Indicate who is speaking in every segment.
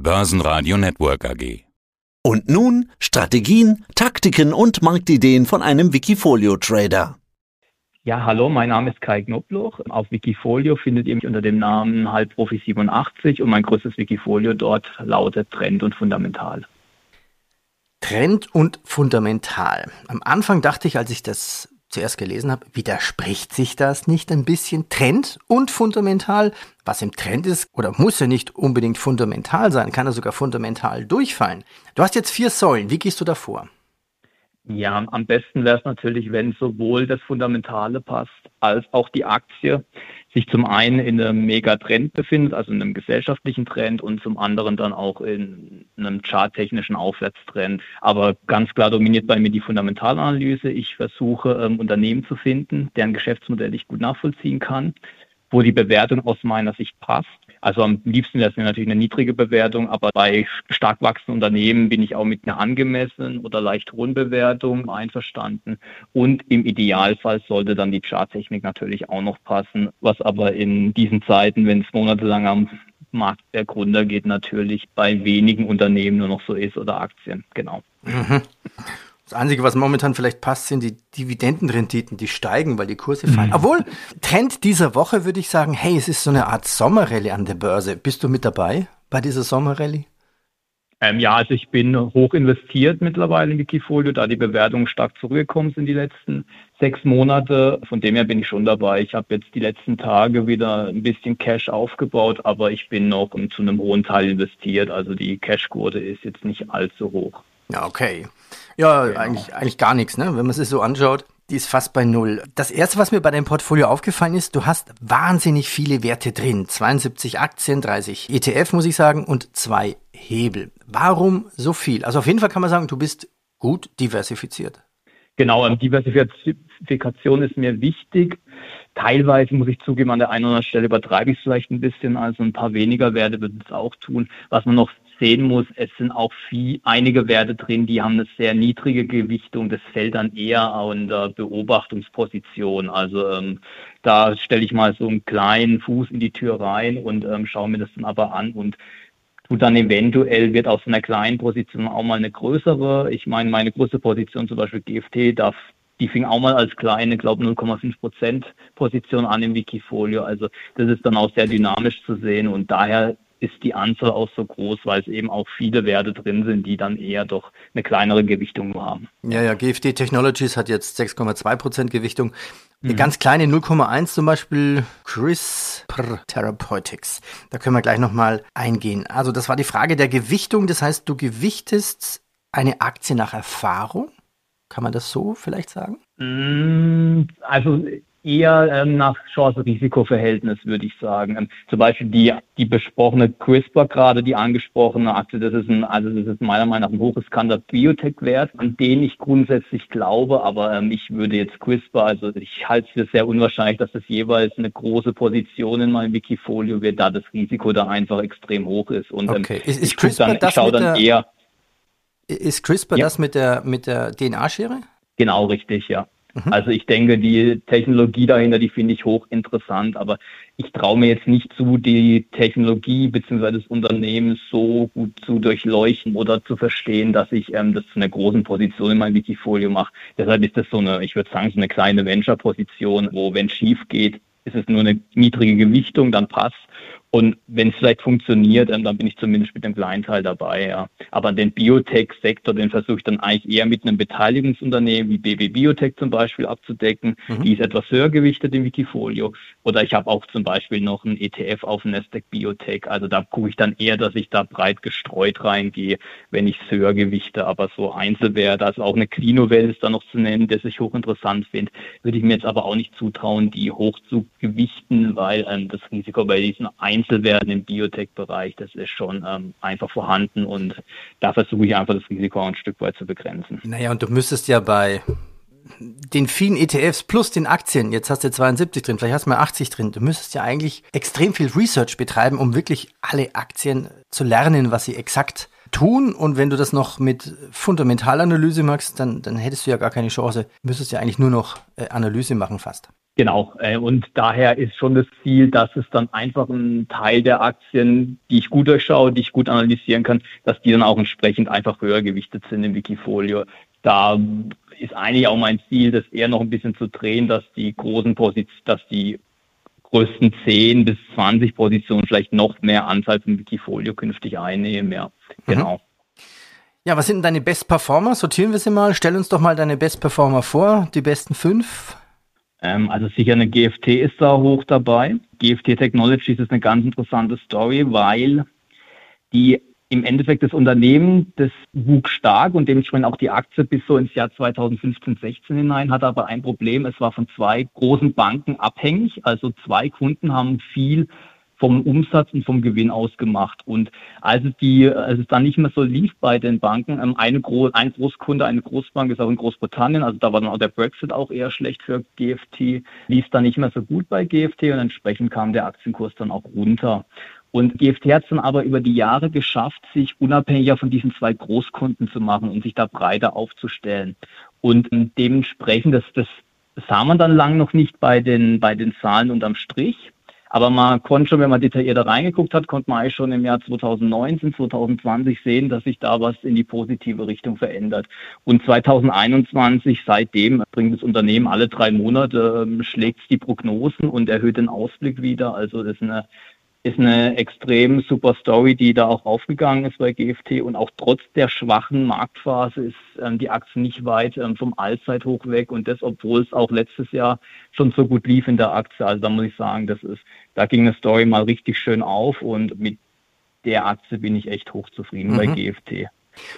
Speaker 1: Börsenradio Network AG.
Speaker 2: Und nun Strategien, Taktiken und Marktideen von einem Wikifolio-Trader.
Speaker 3: Ja, hallo, mein Name ist Kai Knobloch. Auf Wikifolio findet ihr mich unter dem Namen Halbprofi87 und mein größtes Wikifolio dort lautet Trend und Fundamental.
Speaker 4: Trend und Fundamental. Am Anfang dachte ich, als ich das zuerst gelesen habe, widerspricht sich das nicht ein bisschen Trend und fundamental? Was im Trend ist oder muss ja nicht unbedingt fundamental sein, kann ja sogar fundamental durchfallen. Du hast jetzt vier Säulen, wie gehst du davor?
Speaker 3: Ja, am besten wäre es natürlich, wenn sowohl das Fundamentale passt als auch die Aktie sich zum einen in einem Megatrend befindet, also in einem gesellschaftlichen Trend und zum anderen dann auch in einem charttechnischen Aufwärtstrend. Aber ganz klar dominiert bei mir die Fundamentalanalyse. Ich versuche ähm, Unternehmen zu finden, deren Geschäftsmodell ich gut nachvollziehen kann, wo die Bewertung aus meiner Sicht passt also am liebsten wäre es natürlich eine niedrige Bewertung, aber bei stark wachsenden Unternehmen bin ich auch mit einer angemessenen oder leicht hohen Bewertung einverstanden. Und im Idealfall sollte dann die Charttechnik natürlich auch noch passen, was aber in diesen Zeiten, wenn es monatelang am Markt der Gründer geht, natürlich bei wenigen Unternehmen nur noch so ist oder Aktien. Genau. Mhm.
Speaker 4: Das Einzige, was momentan vielleicht passt, sind die Dividendenrenditen, die steigen, weil die Kurse fallen. Mhm. Obwohl, Trend dieser Woche würde ich sagen, hey, es ist so eine Art Sommerrallye an der Börse. Bist du mit dabei bei dieser Sommerrallye?
Speaker 3: Ähm, ja, also ich bin hoch investiert mittlerweile in Wikifolio, da die Bewertungen stark zurückgekommen sind die letzten sechs Monate. Von dem her bin ich schon dabei. Ich habe jetzt die letzten Tage wieder ein bisschen Cash aufgebaut, aber ich bin noch zu einem hohen Teil investiert. Also die Cashquote ist jetzt nicht allzu hoch.
Speaker 4: Ja, okay. Ja, genau. eigentlich, eigentlich gar nichts, ne? Wenn man es so anschaut. Die ist fast bei null. Das erste, was mir bei deinem Portfolio aufgefallen ist, du hast wahnsinnig viele Werte drin. 72 Aktien, 30 ETF, muss ich sagen, und zwei Hebel. Warum so viel? Also auf jeden Fall kann man sagen, du bist gut diversifiziert.
Speaker 3: Genau, ähm, Diversifikation ist mir wichtig. Teilweise muss ich zugeben, an der einen oder anderen Stelle übertreibe ich es vielleicht ein bisschen, also ein paar weniger Werte wird es auch tun. Was man noch sehen muss, es sind auch viel, einige Werte drin, die haben eine sehr niedrige Gewichtung. Das fällt dann eher unter Beobachtungsposition. Also ähm, da stelle ich mal so einen kleinen Fuß in die Tür rein und ähm, schaue mir das dann aber an und tu dann eventuell wird aus einer kleinen Position auch mal eine größere. Ich meine, meine größte Position, zum Beispiel GFT, darf die fing auch mal als kleine, glaube 0,5 Prozent Position an im Wikifolio. Also das ist dann auch sehr dynamisch zu sehen und daher ist die Anzahl auch so groß, weil es eben auch viele Werte drin sind, die dann eher doch eine kleinere Gewichtung haben.
Speaker 4: Ja, ja, GFD Technologies hat jetzt 6,2 Prozent Gewichtung. Eine mhm. ganz kleine 0,1 zum Beispiel CRISPR Therapeutics. Da können wir gleich nochmal eingehen. Also das war die Frage der Gewichtung. Das heißt, du gewichtest eine Aktie nach Erfahrung. Kann man das so vielleicht sagen?
Speaker 3: Mm, also eher ähm, nach Chance-Risiko-Verhältnis, würde ich sagen. Ähm, zum Beispiel die, die besprochene CRISPR, gerade die angesprochene Aktie, das ist ein, also das ist meiner Meinung nach ein hochriskanter Biotech-Wert, an den ich grundsätzlich glaube, aber ähm, ich würde jetzt CRISPR, also ich halte es für sehr unwahrscheinlich, dass das jeweils eine große Position in meinem Wikifolio wird, da das Risiko da einfach extrem hoch ist. Und
Speaker 4: ähm, okay. ist, ist CRISPR dann, das ich dann der, eher. Ist CRISPR ja. das mit der, mit der DNA-Schere?
Speaker 3: Genau, richtig, ja. Mhm. Also ich denke, die Technologie dahinter, die finde ich hochinteressant, aber ich traue mir jetzt nicht zu, die Technologie bzw. das Unternehmen so gut zu durchleuchten oder zu verstehen, dass ich ähm, das zu einer großen Position in meinem Wikifolio mache. Deshalb ist das so eine, ich würde sagen, so eine kleine Venture-Position, wo wenn es schief geht, ist es nur eine niedrige Gewichtung, dann passt. Und wenn es vielleicht funktioniert, dann bin ich zumindest mit dem kleinen Teil dabei. Ja. Aber den Biotech-Sektor, den versuche ich dann eigentlich eher mit einem Beteiligungsunternehmen wie BB Biotech zum Beispiel abzudecken. Mhm. Die ist etwas höher gewichtet im Wikifolio. Oder ich habe auch zum Beispiel noch einen ETF auf Nasdaq Biotech. Also da gucke ich dann eher, dass ich da breit gestreut reingehe, wenn ich es höher gewichte. Aber so Einzelwerte, also auch eine Clino-Welt ist da noch zu nennen, das ich hochinteressant finde, würde ich mir jetzt aber auch nicht zutrauen, die hoch zu gewichten, weil ähm, das Risiko bei diesen Einzelwerten Einzelwerten im Biotech-Bereich, das ist schon ähm, einfach vorhanden und da versuche ich einfach das Risiko ein Stück weit zu begrenzen.
Speaker 4: Naja, und du müsstest ja bei den vielen ETFs plus den Aktien, jetzt hast du 72 drin, vielleicht hast du mal 80 drin, du müsstest ja eigentlich extrem viel Research betreiben, um wirklich alle Aktien zu lernen, was sie exakt tun. Und wenn du das noch mit Fundamentalanalyse machst, dann, dann hättest du ja gar keine Chance. Du müsstest ja eigentlich nur noch äh, Analyse machen fast.
Speaker 3: Genau, äh, und daher ist schon das Ziel, dass es dann einfach ein Teil der Aktien, die ich gut durchschaue, die ich gut analysieren kann, dass die dann auch entsprechend einfach höher gewichtet sind im Wikifolio. Da ist eigentlich auch mein Ziel, das eher noch ein bisschen zu drehen, dass die großen Positionen, dass die größten 10 bis 20 Positionen vielleicht noch mehr Anteil vom Wikifolio künftig einnehmen, ja. Mhm. Genau.
Speaker 4: Ja, was sind denn deine Best Performer? Sortieren wir sie mal. Stell uns doch mal deine Best Performer vor, die besten fünf.
Speaker 3: Ähm, also sicher eine GFT ist da hoch dabei. GFT Technologies ist eine ganz interessante Story, weil die im Endeffekt das Unternehmen, das wuchs stark und dementsprechend auch die Aktie bis so ins Jahr 2015, 16 hinein, hatte aber ein Problem. Es war von zwei großen Banken abhängig. Also zwei Kunden haben viel vom Umsatz und vom Gewinn ausgemacht. Und als es, die, als es dann nicht mehr so lief bei den Banken, ähm, eine Gro ein Großkunde, eine Großbank ist auch in Großbritannien, also da war dann auch der Brexit auch eher schlecht für GFT, lief dann nicht mehr so gut bei GFT und entsprechend kam der Aktienkurs dann auch runter. Und GFT hat es dann aber über die Jahre geschafft, sich unabhängiger von diesen zwei Großkunden zu machen und sich da breiter aufzustellen. Und ähm, dementsprechend, das, das sah man dann lang noch nicht bei den, bei den Zahlen unterm Strich. Aber man konnte schon, wenn man detaillierter reingeguckt hat, konnte man eigentlich schon im Jahr 2019, 2020 sehen, dass sich da was in die positive Richtung verändert. Und 2021, seitdem bringt das Unternehmen alle drei Monate, ähm, schlägt die Prognosen und erhöht den Ausblick wieder. Also das ist eine ist eine extrem super Story, die da auch aufgegangen ist bei GFT und auch trotz der schwachen Marktphase ist ähm, die Aktie nicht weit ähm, vom Allzeithoch weg und das, obwohl es auch letztes Jahr schon so gut lief in der Aktie. Also da muss ich sagen, das ist, da ging eine Story mal richtig schön auf und mit der Aktie bin ich echt hochzufrieden mhm. bei GFT.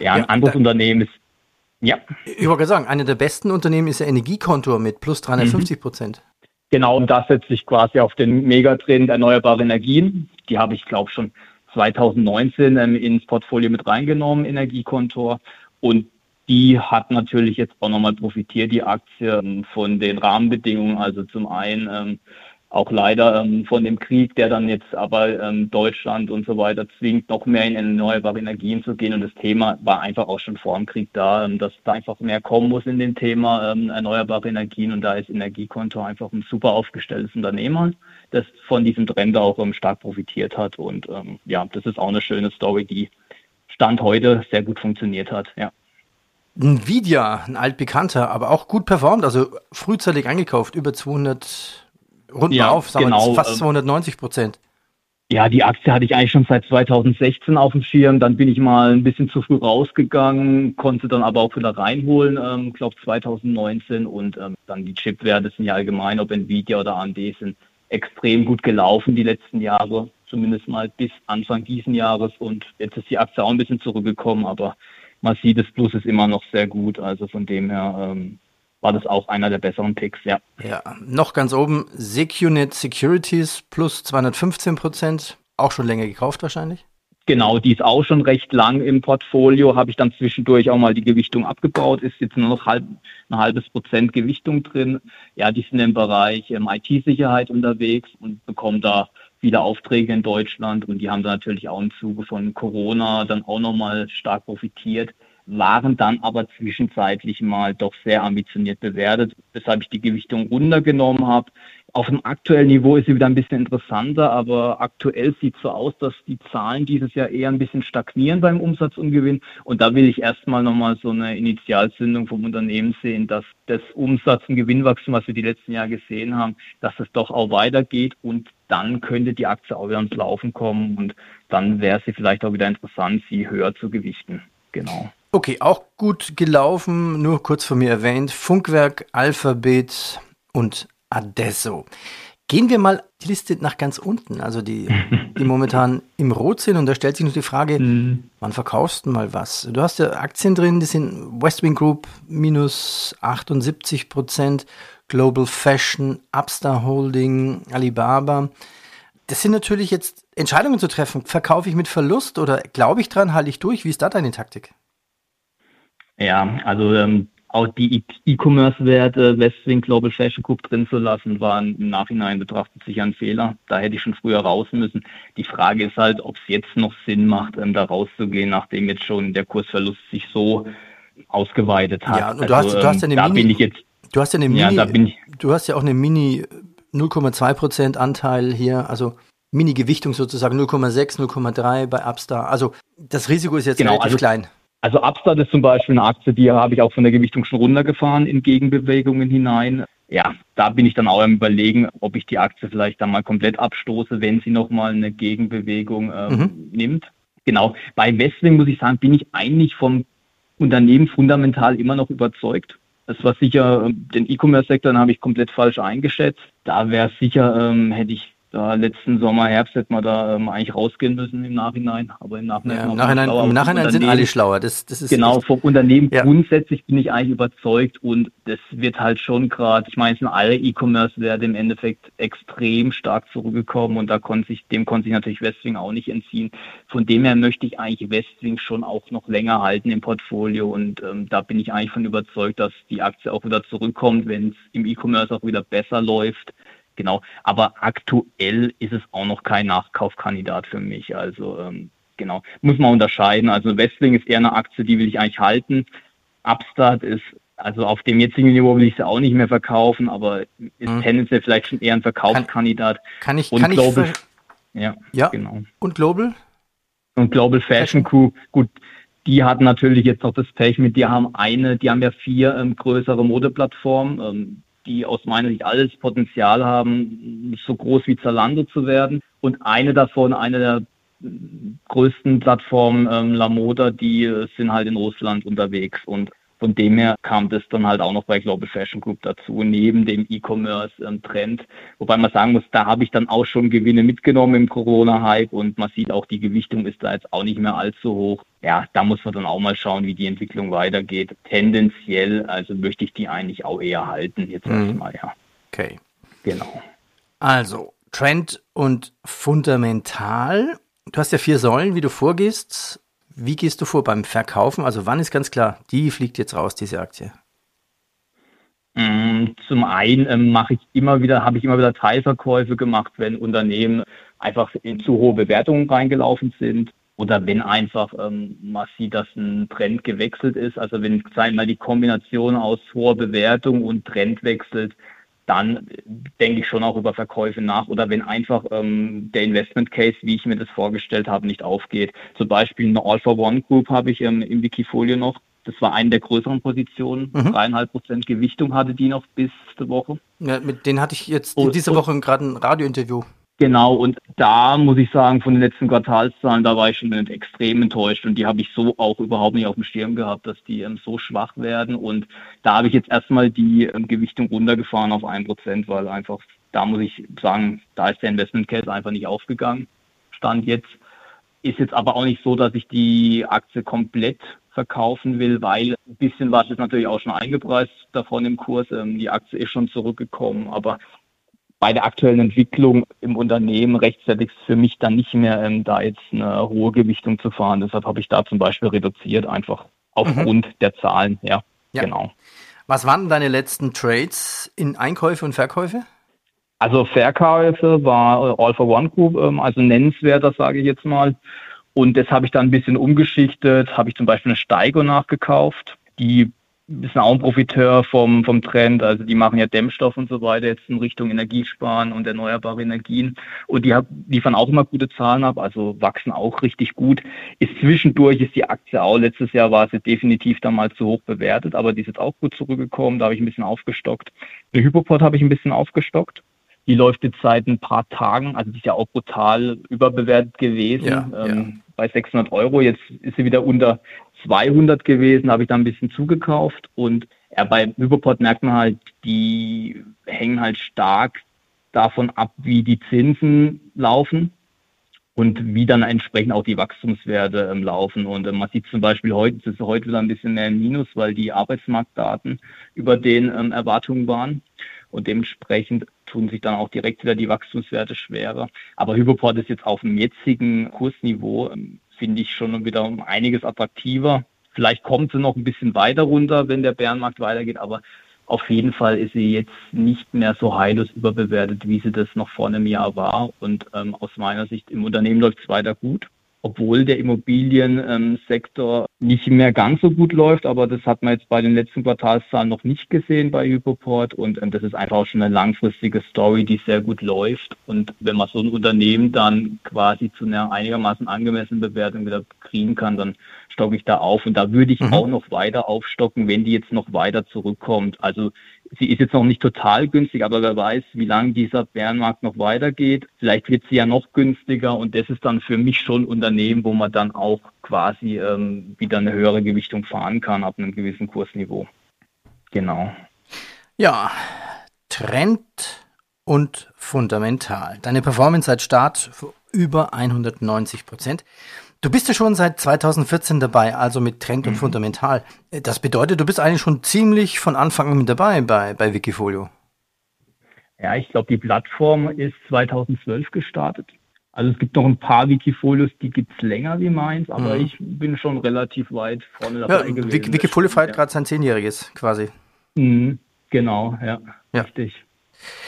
Speaker 3: Ja, ein ja, anderes Unternehmen ist
Speaker 4: ja. Ich wollte sagen, eine der besten Unternehmen ist der Energiekontor mit plus 350 Prozent. Mhm.
Speaker 3: Genau, und das setzt sich quasi auf den Megatrend erneuerbare Energien. Die habe ich, glaube schon 2019 ähm, ins Portfolio mit reingenommen, Energiekontor. Und die hat natürlich jetzt auch nochmal profitiert, die Aktie ähm, von den Rahmenbedingungen. Also zum einen ähm, auch leider ähm, von dem Krieg, der dann jetzt aber ähm, Deutschland und so weiter zwingt, noch mehr in erneuerbare Energien zu gehen. Und das Thema war einfach auch schon vor dem Krieg da, ähm, dass da einfach mehr kommen muss in dem Thema ähm, erneuerbare Energien. Und da ist Energiekonto einfach ein super aufgestelltes Unternehmen, das von diesem Trend auch ähm, stark profitiert hat. Und ähm, ja, das ist auch eine schöne Story, die Stand heute sehr gut funktioniert hat. Ja.
Speaker 4: Nvidia, ein altbekannter, aber auch gut performt, also frühzeitig eingekauft, über 200 Rund ja, auf, sagen genau, wir, fast 290 ähm, Prozent.
Speaker 3: Ja, die Aktie hatte ich eigentlich schon seit 2016 auf dem Schirm. Dann bin ich mal ein bisschen zu früh rausgegangen, konnte dann aber auch wieder reinholen, ähm, glaube 2019. Und ähm, dann die Chipwerte sind ja allgemein, ob Nvidia oder AMD, sind extrem gut gelaufen die letzten Jahre, zumindest mal bis Anfang diesen Jahres. Und jetzt ist die Aktie auch ein bisschen zurückgekommen, aber man sieht, das Plus ist immer noch sehr gut. Also von dem her ähm, war das auch einer der besseren Picks, ja.
Speaker 4: Ja, noch ganz oben, SecuNet Securities plus 215 Prozent, auch schon länger gekauft wahrscheinlich?
Speaker 3: Genau, die ist auch schon recht lang im Portfolio, habe ich dann zwischendurch auch mal die Gewichtung abgebaut, ist jetzt nur noch halb, ein halbes Prozent Gewichtung drin. Ja, die sind im Bereich ähm, IT-Sicherheit unterwegs und bekommen da viele Aufträge in Deutschland und die haben da natürlich auch im Zuge von Corona dann auch nochmal stark profitiert waren dann aber zwischenzeitlich mal doch sehr ambitioniert bewertet, weshalb ich die Gewichtung runtergenommen habe. Auf dem aktuellen Niveau ist sie wieder ein bisschen interessanter, aber aktuell sieht es so aus, dass die Zahlen dieses Jahr eher ein bisschen stagnieren beim Umsatz und Gewinn. Und da will ich erstmal nochmal so eine Initialzündung vom Unternehmen sehen, dass das Umsatz- und Gewinnwachstum, was wir die letzten Jahre gesehen haben, dass es doch auch weitergeht und dann könnte die Aktie auch wieder ins Laufen kommen und dann wäre sie vielleicht auch wieder interessant, sie höher zu gewichten. Genau.
Speaker 4: Okay, auch gut gelaufen, nur kurz von mir erwähnt, Funkwerk, Alphabet und Adesso. Gehen wir mal die Liste nach ganz unten, also die, die momentan im Rot sind. Und da stellt sich noch die Frage, mhm. wann verkaufst du mal was? Du hast ja Aktien drin, die sind Westwing Group minus 78 Prozent, Global Fashion, Upstar Holding, Alibaba. Das sind natürlich jetzt Entscheidungen zu treffen. Verkaufe ich mit Verlust oder glaube ich dran, halte ich durch? Wie ist da deine Taktik?
Speaker 3: Ja, also ähm, auch die E-Commerce-Werte Westwing Global Fashion Group drin zu lassen, war im Nachhinein betrachtet sicher ein Fehler. Da hätte ich schon früher raus müssen. Die Frage ist halt, ob es jetzt noch Sinn macht, ähm, da rauszugehen, nachdem jetzt schon der Kursverlust sich so ausgeweitet hat.
Speaker 4: Ja, und du, also, hast, du hast ja ähm, eine da bin ich jetzt Du hast ja eine Mini, ja, du hast ja auch eine Mini 0,2% Anteil hier, also Mini-Gewichtung sozusagen 0,6, 0,3 bei Upstar. Also das Risiko ist jetzt genau, relativ
Speaker 3: also,
Speaker 4: klein.
Speaker 3: Also Upstart ist zum Beispiel eine Aktie, die habe ich auch von der Gewichtung schon runtergefahren in Gegenbewegungen hinein. Ja, da bin ich dann auch am überlegen, ob ich die Aktie vielleicht dann mal komplett abstoße, wenn sie nochmal eine Gegenbewegung ähm, mhm. nimmt. Genau. Bei Westwing muss ich sagen, bin ich eigentlich vom Unternehmen fundamental immer noch überzeugt. Das war sicher, ähm, den E-Commerce-Sektor habe ich komplett falsch eingeschätzt. Da wäre sicher, ähm, hätte ich da letzten Sommer, Herbst hätte man da ähm, eigentlich rausgehen müssen im Nachhinein. Aber im Nachhinein,
Speaker 4: ja, im Nachhinein, im Nachhinein sind alle schlauer. Das, das ist
Speaker 3: genau, vom Unternehmen ja. grundsätzlich bin ich eigentlich überzeugt und das wird halt schon gerade, ich meine, es sind alle E-Commerce-Werte im Endeffekt extrem stark zurückgekommen und da konnte sich, dem konnte sich natürlich Westwing auch nicht entziehen. Von dem her möchte ich eigentlich Westwing schon auch noch länger halten im Portfolio und ähm, da bin ich eigentlich von überzeugt, dass die Aktie auch wieder zurückkommt, wenn es im E-Commerce auch wieder besser läuft. Genau, aber aktuell ist es auch noch kein Nachkaufkandidat für mich. Also ähm, genau, muss man unterscheiden. Also Westling ist eher eine Aktie, die will ich eigentlich halten. Upstart ist, also auf dem jetzigen Niveau will ich sie auch nicht mehr verkaufen, aber ist hm. tendenziell vielleicht schon eher ein Verkaufskandidat.
Speaker 4: Kann, kann ich,
Speaker 3: und
Speaker 4: kann
Speaker 3: Global,
Speaker 4: ich ja, ja, genau. Und Global?
Speaker 3: Und Global Fashion Crew, gut, die hatten natürlich jetzt noch das Pech mit, die haben eine, die haben ja vier ähm, größere Modeplattformen. Ähm, die aus meiner Sicht alles Potenzial haben, so groß wie Zalando zu werden. Und eine davon, eine der größten Plattformen, ähm, Lamoda, die äh, sind halt in Russland unterwegs. Und von dem her kam das dann halt auch noch bei Global Fashion Group dazu, neben dem E-Commerce-Trend. Wobei man sagen muss, da habe ich dann auch schon Gewinne mitgenommen im Corona-Hype und man sieht auch, die Gewichtung ist da jetzt auch nicht mehr allzu hoch. Ja, da muss man dann auch mal schauen, wie die Entwicklung weitergeht. Tendenziell, also möchte ich die eigentlich auch eher halten, jetzt mhm. erstmal, ja.
Speaker 4: Okay.
Speaker 3: Genau.
Speaker 4: Also, Trend und fundamental. Du hast ja vier Säulen, wie du vorgehst. Wie gehst du vor beim Verkaufen? Also wann ist ganz klar, die fliegt jetzt raus, diese Aktie?
Speaker 3: Mm, zum einen ähm, mache ich immer wieder, habe ich immer wieder Teilverkäufe gemacht, wenn Unternehmen einfach in zu hohe Bewertungen reingelaufen sind oder wenn einfach ähm, man sieht, dass ein Trend gewechselt ist. Also wenn, sagen mal, die Kombination aus hoher Bewertung und Trend wechselt, dann denke ich schon auch über Verkäufe nach oder wenn einfach ähm, der Investment Case, wie ich mir das vorgestellt habe, nicht aufgeht. Zum Beispiel eine All for One Group habe ich ähm, im Wikifolio noch. Das war eine der größeren Positionen. Mhm. Dreieinhalb Prozent Gewichtung hatte die noch bis zur Woche.
Speaker 4: Ja, mit denen hatte ich jetzt und, diese Woche gerade ein Radiointerview.
Speaker 3: Genau, und da muss ich sagen, von den letzten Quartalszahlen, da war ich schon extrem enttäuscht und die habe ich so auch überhaupt nicht auf dem Schirm gehabt, dass die ähm, so schwach werden. Und da habe ich jetzt erstmal die ähm, Gewichtung runtergefahren auf ein Prozent, weil einfach, da muss ich sagen, da ist der Investment Case einfach nicht aufgegangen. Stand jetzt. Ist jetzt aber auch nicht so, dass ich die Aktie komplett verkaufen will, weil ein bisschen was ist natürlich auch schon eingepreist davon im Kurs. Ähm, die Aktie ist schon zurückgekommen, aber bei der aktuellen Entwicklung im Unternehmen rechtfertigt es für mich dann nicht mehr, ähm, da jetzt eine hohe Gewichtung zu fahren. Deshalb habe ich da zum Beispiel reduziert, einfach aufgrund mhm. der Zahlen. Ja, ja, genau.
Speaker 4: Was waren deine letzten Trades in Einkäufe und Verkäufe?
Speaker 3: Also Verkäufe war All for One Group, ähm, also nennenswerter, sage ich jetzt mal. Und das habe ich dann ein bisschen umgeschichtet, habe ich zum Beispiel eine Steigo nachgekauft. Die ist auch ein Profiteur vom, vom Trend. Also die machen ja Dämmstoff und so weiter jetzt in Richtung Energiesparen und erneuerbare Energien. Und die liefern auch immer gute Zahlen ab, also wachsen auch richtig gut. Ist zwischendurch ist die Aktie auch, letztes Jahr war sie definitiv damals zu hoch bewertet, aber die ist jetzt auch gut zurückgekommen. Da habe ich ein bisschen aufgestockt. Der Hypoport habe ich ein bisschen aufgestockt. Die läuft jetzt seit ein paar Tagen, also die ist ja auch brutal überbewertet gewesen. Ja, ähm, ja. Bei 600 Euro. Jetzt ist sie wieder unter 200 gewesen, habe ich da ein bisschen zugekauft und ja, bei Hypoport merkt man halt, die hängen halt stark davon ab, wie die Zinsen laufen und wie dann entsprechend auch die Wachstumswerte ähm, laufen. Und äh, man sieht zum Beispiel heute, es ist heute wieder ein bisschen mehr im Minus, weil die Arbeitsmarktdaten über den ähm, Erwartungen waren. Und dementsprechend tun sich dann auch direkt wieder die Wachstumswerte schwerer. Aber Hypoport ist jetzt auf dem jetzigen Kursniveau ähm, finde ich schon wieder um einiges attraktiver. Vielleicht kommt sie noch ein bisschen weiter runter, wenn der Bärenmarkt weitergeht, aber auf jeden Fall ist sie jetzt nicht mehr so heillos überbewertet, wie sie das noch vor einem Jahr war. Und ähm, aus meiner Sicht im Unternehmen läuft es weiter gut. Obwohl der Immobiliensektor nicht mehr ganz so gut läuft, aber das hat man jetzt bei den letzten Quartalszahlen noch nicht gesehen bei Hypoport und ähm, das ist einfach schon eine langfristige Story, die sehr gut läuft und wenn man so ein Unternehmen dann quasi zu einer einigermaßen angemessenen Bewertung wieder kriegen kann, dann stocke ich da auf und da würde ich mhm. auch noch weiter aufstocken, wenn die jetzt noch weiter zurückkommt. Also sie ist jetzt noch nicht total günstig, aber wer weiß, wie lange dieser Bärenmarkt noch weitergeht. Vielleicht wird sie ja noch günstiger und das ist dann für mich schon ein Unternehmen, wo man dann auch quasi ähm, wieder eine höhere Gewichtung fahren kann ab einem gewissen Kursniveau. Genau.
Speaker 4: Ja, Trend und fundamental. Deine Performance seit Start über 190 Prozent. Du bist ja schon seit 2014 dabei, also mit Trend und mhm. Fundamental. Das bedeutet, du bist eigentlich schon ziemlich von Anfang an mit dabei bei, bei Wikifolio.
Speaker 3: Ja, ich glaube, die Plattform ist 2012 gestartet. Also es gibt noch ein paar Wikifolios, die gibt es länger wie meins, aber mhm. ich bin schon relativ weit vorne dabei
Speaker 4: ja, gewesen. Wikifolio feiert ja. gerade sein Zehnjähriges quasi.
Speaker 3: Mhm, genau, ja, ja. richtig.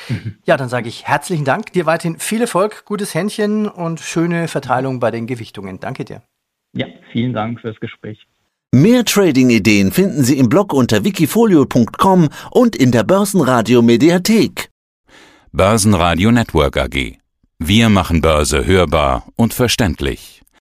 Speaker 4: Ja, dann sage ich herzlichen Dank. Dir weiterhin viel Erfolg, gutes Händchen und schöne Verteilung bei den Gewichtungen. Danke dir.
Speaker 3: Ja, vielen Dank fürs Gespräch.
Speaker 2: Mehr Trading-Ideen finden Sie im Blog unter wikifolio.com und in der Börsenradio Mediathek.
Speaker 1: Börsenradio Network AG. Wir machen Börse hörbar und verständlich.